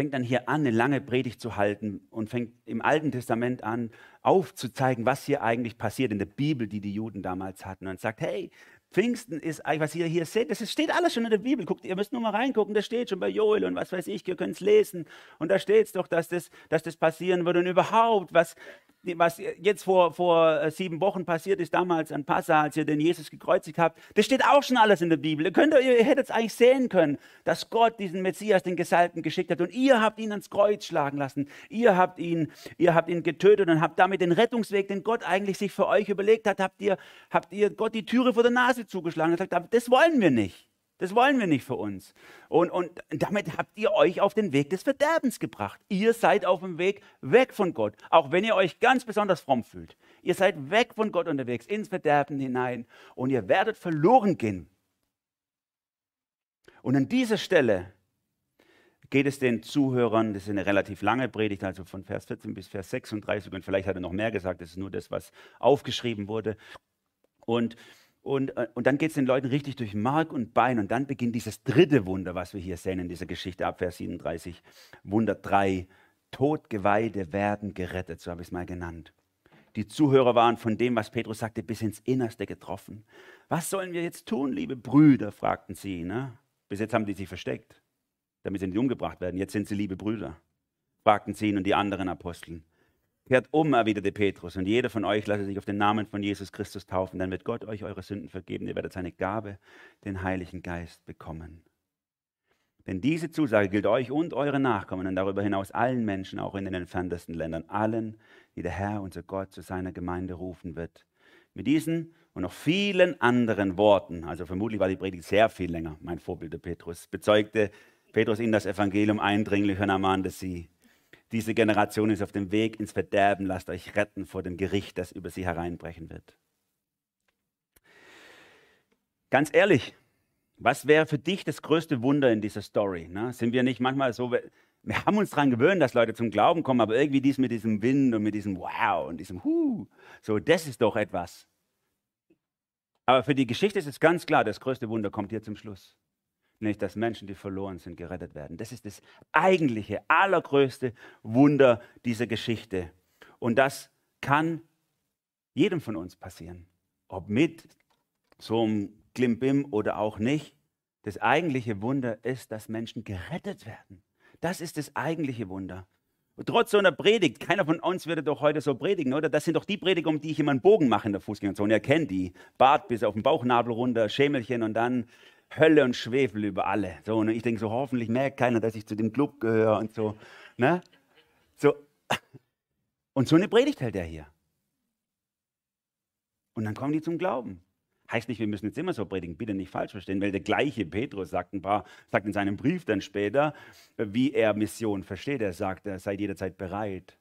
fängt dann hier an, eine lange Predigt zu halten und fängt im Alten Testament an, aufzuzeigen, was hier eigentlich passiert in der Bibel, die die Juden damals hatten. Und sagt, hey, Pfingsten ist eigentlich, was ihr hier seht, das steht alles schon in der Bibel. Guckt, ihr müsst nur mal reingucken, das steht schon bei Joel und was weiß ich, ihr könnt es lesen. Und da steht es doch, dass das, dass das passieren wird und überhaupt, was, was jetzt vor, vor äh, sieben Wochen passiert ist, damals an Passa, als ihr den Jesus gekreuzigt habt, das steht auch schon alles in der Bibel. Ihr, könnt, ihr hättet es eigentlich sehen können, dass Gott diesen Messias, den Gesalbten, geschickt hat und ihr habt ihn ans Kreuz schlagen lassen. Ihr habt ihn, ihr habt ihn getötet und habt damit den Rettungsweg, den Gott eigentlich sich für euch überlegt hat, habt ihr, habt ihr Gott die Türe vor der Nase zugeschlagen und gesagt, das wollen wir nicht. Das wollen wir nicht für uns. Und, und damit habt ihr euch auf den Weg des Verderbens gebracht. Ihr seid auf dem Weg weg von Gott, auch wenn ihr euch ganz besonders fromm fühlt. Ihr seid weg von Gott unterwegs, ins Verderben hinein und ihr werdet verloren gehen. Und an dieser Stelle geht es den Zuhörern, das ist eine relativ lange Predigt, also von Vers 14 bis Vers 36, und vielleicht hat er noch mehr gesagt, das ist nur das, was aufgeschrieben wurde. Und und, äh, und dann geht es den Leuten richtig durch Mark und Bein. Und dann beginnt dieses dritte Wunder, was wir hier sehen in dieser Geschichte ab Vers 37. Wunder 3. Todgeweide werden gerettet, so habe ich es mal genannt. Die Zuhörer waren von dem, was Petrus sagte, bis ins Innerste getroffen. Was sollen wir jetzt tun, liebe Brüder? fragten sie. Ne? Bis jetzt haben die sich versteckt, damit sie nicht umgebracht werden. Jetzt sind sie liebe Brüder, fragten sie ihn und die anderen Aposteln. Kehrt um, erwiderte Petrus, und jeder von euch lasse sich auf den Namen von Jesus Christus taufen, dann wird Gott euch eure Sünden vergeben, ihr werdet seine Gabe, den Heiligen Geist, bekommen. Denn diese Zusage gilt euch und euren Nachkommen und darüber hinaus allen Menschen, auch in den entferntesten Ländern, allen, die der Herr, unser Gott, zu seiner Gemeinde rufen wird. Mit diesen und noch vielen anderen Worten, also vermutlich war die Predigt sehr viel länger, mein Vorbild der Petrus, bezeugte Petrus ihnen das Evangelium eindringlich und ermahnte sie, diese Generation ist auf dem Weg ins Verderben. Lasst euch retten vor dem Gericht, das über sie hereinbrechen wird. Ganz ehrlich, was wäre für dich das größte Wunder in dieser Story? Ne? Sind wir nicht manchmal so, wir haben uns daran gewöhnt, dass Leute zum Glauben kommen, aber irgendwie dies mit diesem Wind und mit diesem Wow und diesem Hu, so, das ist doch etwas. Aber für die Geschichte ist es ganz klar, das größte Wunder kommt hier zum Schluss nämlich dass Menschen, die verloren sind, gerettet werden. Das ist das eigentliche, allergrößte Wunder dieser Geschichte. Und das kann jedem von uns passieren, ob mit so einem Klimbim oder auch nicht. Das eigentliche Wunder ist, dass Menschen gerettet werden. Das ist das eigentliche Wunder. Und trotz so einer Predigt, keiner von uns würde doch heute so predigen, oder? Das sind doch die Prediger, um die ich immer einen Bogen mache in der Fußgängerzone. Ihr kennt die. Bart bis auf den Bauchnabel runter, Schämelchen und dann Hölle und Schwefel über alle. So, und ich denke so, hoffentlich merkt keiner, dass ich zu dem Club gehöre und so. Ne? so. Und so eine Predigt hält er hier. Und dann kommen die zum Glauben. Heißt nicht, wir müssen jetzt immer so predigen, bitte nicht falsch verstehen, weil der gleiche Petrus sagt, ein paar, sagt in seinem Brief dann später, wie er Mission versteht. Er sagt, er sei jederzeit bereit,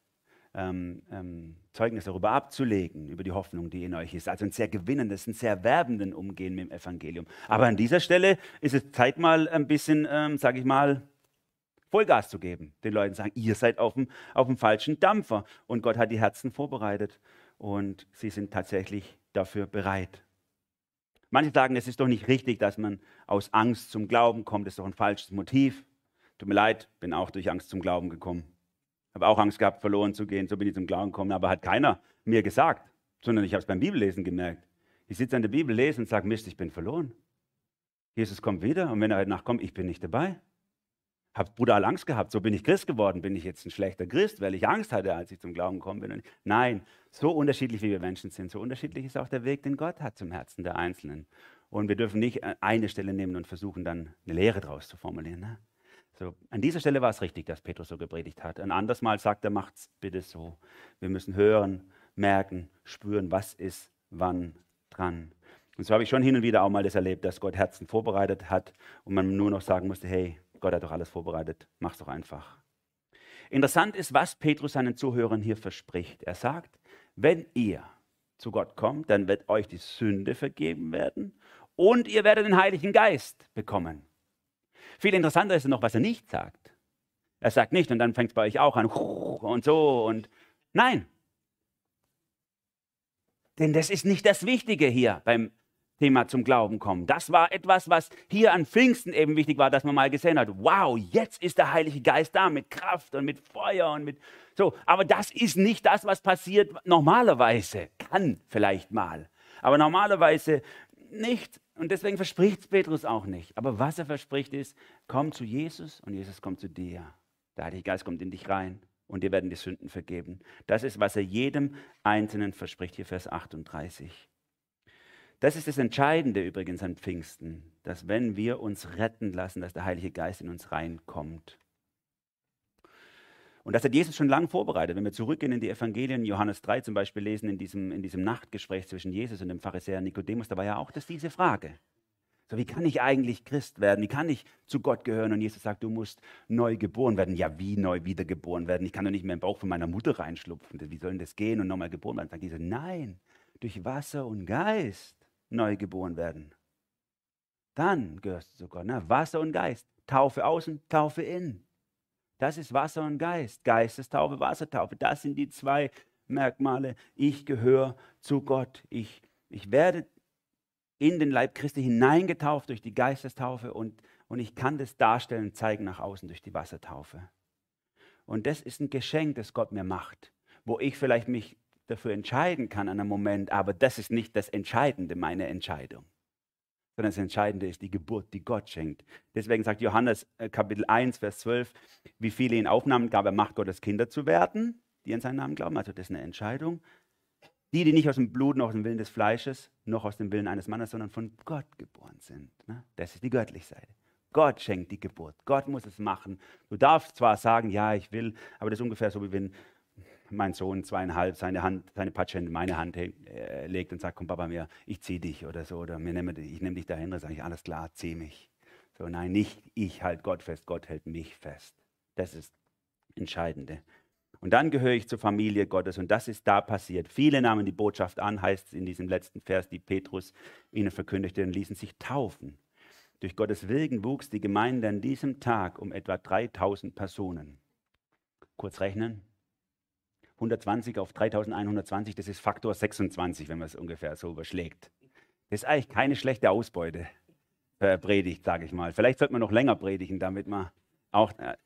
ähm, ähm, Zeugnis darüber abzulegen, über die Hoffnung, die in euch ist. Also ein sehr gewinnendes, ein sehr werbenden Umgehen mit dem Evangelium. Aber an dieser Stelle ist es Zeit mal ein bisschen, ähm, sage ich mal, Vollgas zu geben. Den Leuten sagen, ihr seid auf dem, auf dem falschen Dampfer. Und Gott hat die Herzen vorbereitet und sie sind tatsächlich dafür bereit. Manche sagen, es ist doch nicht richtig, dass man aus Angst zum Glauben kommt. Das ist doch ein falsches Motiv. Tut mir leid, bin auch durch Angst zum Glauben gekommen. Habe auch Angst gehabt, verloren zu gehen. So bin ich zum Glauben gekommen. Aber hat keiner mir gesagt, sondern ich habe es beim Bibellesen gemerkt. Ich sitze an der Bibel, lese und sage, Mist, ich bin verloren. Jesus kommt wieder und wenn er heute Nacht kommt, ich bin nicht dabei. Habe brutal Angst gehabt. So bin ich Christ geworden. Bin ich jetzt ein schlechter Christ, weil ich Angst hatte, als ich zum Glauben gekommen bin? Nein, so unterschiedlich wie wir Menschen sind, so unterschiedlich ist auch der Weg, den Gott hat zum Herzen der Einzelnen. Und wir dürfen nicht eine Stelle nehmen und versuchen, dann eine Lehre daraus zu formulieren. Ne? So, an dieser Stelle war es richtig, dass Petrus so gepredigt hat. Ein anderes Mal sagt er, macht's bitte so. Wir müssen hören, merken, spüren, was ist wann dran. Und so habe ich schon hin und wieder auch mal das erlebt, dass Gott Herzen vorbereitet hat und man nur noch sagen musste, hey, Gott hat doch alles vorbereitet, mach's doch einfach. Interessant ist, was Petrus seinen Zuhörern hier verspricht. Er sagt, wenn ihr zu Gott kommt, dann wird euch die Sünde vergeben werden und ihr werdet den Heiligen Geist bekommen. Viel interessanter ist noch, was er nicht sagt. Er sagt nicht, und dann fängt es bei euch auch an, und so, und nein. Denn das ist nicht das Wichtige hier beim Thema zum Glauben kommen. Das war etwas, was hier an Pfingsten eben wichtig war, dass man mal gesehen hat, wow, jetzt ist der Heilige Geist da mit Kraft und mit Feuer und mit so. Aber das ist nicht das, was passiert normalerweise. Kann vielleicht mal. Aber normalerweise nicht. Und deswegen verspricht Petrus auch nicht. Aber was er verspricht ist, komm zu Jesus und Jesus kommt zu dir. Der Heilige Geist kommt in dich rein und dir werden die Sünden vergeben. Das ist, was er jedem Einzelnen verspricht, hier Vers 38. Das ist das Entscheidende übrigens an Pfingsten, dass wenn wir uns retten lassen, dass der Heilige Geist in uns reinkommt. Und das hat Jesus schon lange vorbereitet. Wenn wir zurückgehen in die Evangelien, Johannes 3 zum Beispiel lesen, in diesem, in diesem Nachtgespräch zwischen Jesus und dem Pharisäer Nikodemus, da war ja auch das diese Frage. So, wie kann ich eigentlich Christ werden? Wie kann ich zu Gott gehören? Und Jesus sagt, du musst neu geboren werden. Ja, wie neu wiedergeboren werden? Ich kann doch nicht mehr im Bauch von meiner Mutter reinschlupfen. Wie soll denn das gehen und nochmal geboren werden? Sagt Jesus, nein, durch Wasser und Geist neu geboren werden. Dann gehörst du zu Gott. Ne? Wasser und Geist. Taufe außen, Taufe innen. Das ist Wasser und Geist. Geistestaufe, Wassertaufe. Das sind die zwei Merkmale. Ich gehöre zu Gott. Ich, ich werde in den Leib Christi hineingetauft durch die Geistestaufe und, und ich kann das darstellen, zeigen nach außen durch die Wassertaufe. Und das ist ein Geschenk, das Gott mir macht, wo ich vielleicht mich dafür entscheiden kann an einem Moment, aber das ist nicht das Entscheidende, meine Entscheidung. Sondern das Entscheidende ist die Geburt, die Gott schenkt. Deswegen sagt Johannes äh, Kapitel 1, Vers 12, wie viele ihn aufnahmen, gab er Macht, Gottes Kinder zu werden, die an seinen Namen glauben. Also das ist eine Entscheidung. Die, die nicht aus dem Blut, noch aus dem Willen des Fleisches, noch aus dem Willen eines Mannes, sondern von Gott geboren sind. Ne? Das ist die göttliche Seite. Gott schenkt die Geburt. Gott muss es machen. Du darfst zwar sagen, ja, ich will, aber das ist ungefähr so, wie wenn mein Sohn zweieinhalb seine, Hand, seine Patsche in meine Hand äh, legt und sagt, komm Papa, mir, ich zieh dich oder so, oder mir nehme, ich nehme dich dahin, dann sage ich, alles klar, zieh mich. So, nein, nicht ich halte Gott fest, Gott hält mich fest. Das ist Entscheidende. Und dann gehöre ich zur Familie Gottes und das ist da passiert. Viele nahmen die Botschaft an, heißt es in diesem letzten Vers, die Petrus ihnen verkündigte und ließen sich taufen. Durch Gottes Willen wuchs die Gemeinde an diesem Tag um etwa 3000 Personen. Kurz rechnen, 120 auf 3120, das ist Faktor 26, wenn man es ungefähr so überschlägt. Das ist eigentlich keine schlechte Ausbeute für Predigt, sage ich mal. Vielleicht sollte man noch länger predigen, damit man auch. Äh,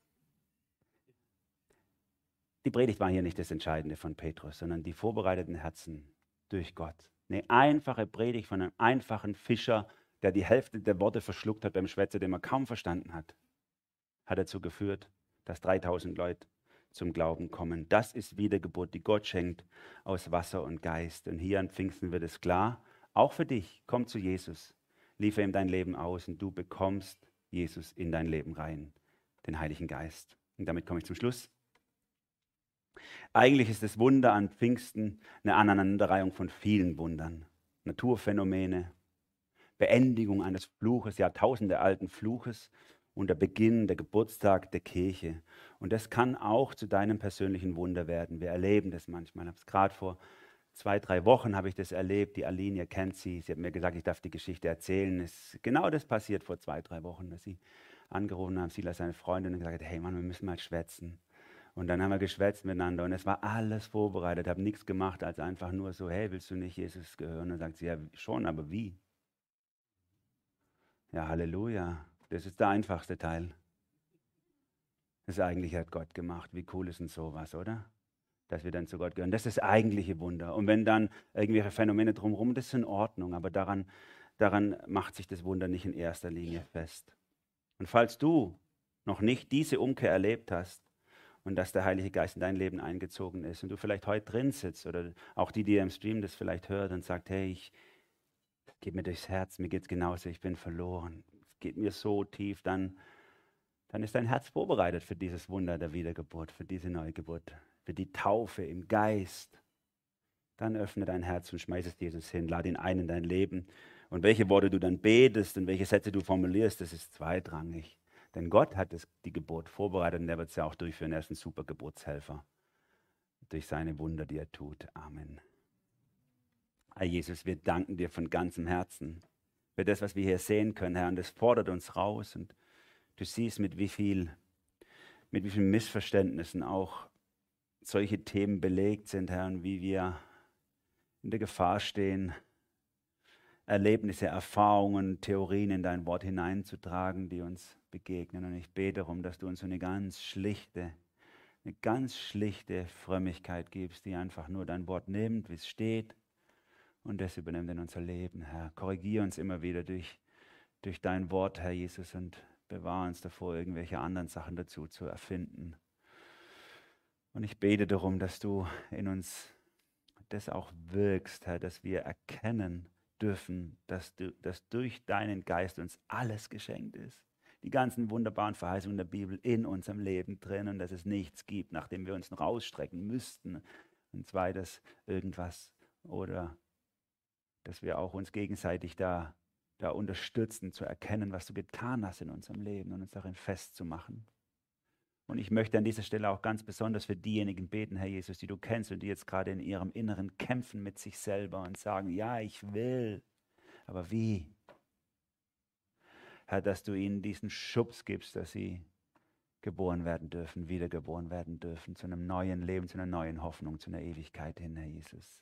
die Predigt war hier nicht das Entscheidende von Petrus, sondern die vorbereiteten Herzen durch Gott. Eine einfache Predigt von einem einfachen Fischer, der die Hälfte der Worte verschluckt hat beim Schwätzer, den man kaum verstanden hat, hat dazu geführt, dass 3000 Leute zum Glauben kommen. Das ist Wiedergeburt, die Gott schenkt aus Wasser und Geist. Und hier an Pfingsten wird es klar, auch für dich, komm zu Jesus, liefer ihm dein Leben aus und du bekommst Jesus in dein Leben rein, den Heiligen Geist. Und damit komme ich zum Schluss. Eigentlich ist das Wunder an Pfingsten eine Aneinanderreihung von vielen Wundern. Naturphänomene, Beendigung eines Fluches, jahrtausendealten Fluches und der Beginn, der Geburtstag der Kirche. Und das kann auch zu deinem persönlichen Wunder werden. Wir erleben das manchmal. Ich habe es gerade vor zwei, drei Wochen habe ich das erlebt. Die Aline, ihr kennt sie. Sie hat mir gesagt, ich darf die Geschichte erzählen. Es, genau das passiert vor zwei, drei Wochen, dass sie angerufen haben, Silas, seine Freundin, und gesagt hat, hey Mann, wir müssen mal schwätzen. Und dann haben wir geschwätzt miteinander und es war alles vorbereitet, habe nichts gemacht, als einfach nur so, hey, willst du nicht Jesus gehören? Und dann sagt sie, ja, schon, aber wie? Ja, Halleluja. Das ist der einfachste Teil. Das eigentliche hat Gott gemacht. Wie cool ist denn sowas, oder? Dass wir dann zu Gott gehören. Das ist das eigentliche Wunder. Und wenn dann irgendwelche Phänomene drumherum, das ist in Ordnung. Aber daran, daran macht sich das Wunder nicht in erster Linie fest. Und falls du noch nicht diese Umkehr erlebt hast und dass der Heilige Geist in dein Leben eingezogen ist und du vielleicht heute drin sitzt oder auch die, die im Stream das vielleicht hört und sagt, hey, ich gebe mir durchs Herz, mir geht es genauso, ich bin verloren geht mir so tief, dann, dann ist dein Herz vorbereitet für dieses Wunder der Wiedergeburt, für diese Neugeburt, für die Taufe im Geist. Dann öffne dein Herz und schmeiß es Jesus hin, lade ihn ein in dein Leben. Und welche Worte du dann betest und welche Sätze du formulierst, das ist zweitrangig. Denn Gott hat das, die Geburt vorbereitet und er wird sie auch durchführen. Er ist ein super Geburtshelfer durch seine Wunder, die er tut. Amen. Herr Jesus, wir danken dir von ganzem Herzen für das, was wir hier sehen können, Herr. Und das fordert uns raus. Und du siehst, mit wie viel, mit wie vielen Missverständnissen auch solche Themen belegt sind, Herr, und wie wir in der Gefahr stehen, Erlebnisse, Erfahrungen, Theorien in dein Wort hineinzutragen, die uns begegnen. Und ich bete darum, dass du uns so eine ganz schlichte, eine ganz schlichte Frömmigkeit gibst, die einfach nur dein Wort nimmt, wie es steht, und das übernimmt in unser Leben, Herr. Korrigiere uns immer wieder durch, durch dein Wort, Herr Jesus, und bewahre uns davor, irgendwelche anderen Sachen dazu zu erfinden. Und ich bete darum, dass du in uns das auch wirkst, Herr, dass wir erkennen dürfen, dass, du, dass durch deinen Geist uns alles geschenkt ist. Die ganzen wunderbaren Verheißungen der Bibel in unserem Leben drin und dass es nichts gibt, nachdem wir uns noch ausstrecken müssten. Und zweites, irgendwas oder dass wir auch uns gegenseitig da, da unterstützen, zu erkennen, was du getan hast in unserem Leben und uns darin festzumachen. Und ich möchte an dieser Stelle auch ganz besonders für diejenigen beten, Herr Jesus, die du kennst und die jetzt gerade in ihrem Inneren kämpfen mit sich selber und sagen, ja, ich will, aber wie? Herr, dass du ihnen diesen Schubs gibst, dass sie geboren werden dürfen, wiedergeboren werden dürfen, zu einem neuen Leben, zu einer neuen Hoffnung, zu einer Ewigkeit hin, Herr Jesus.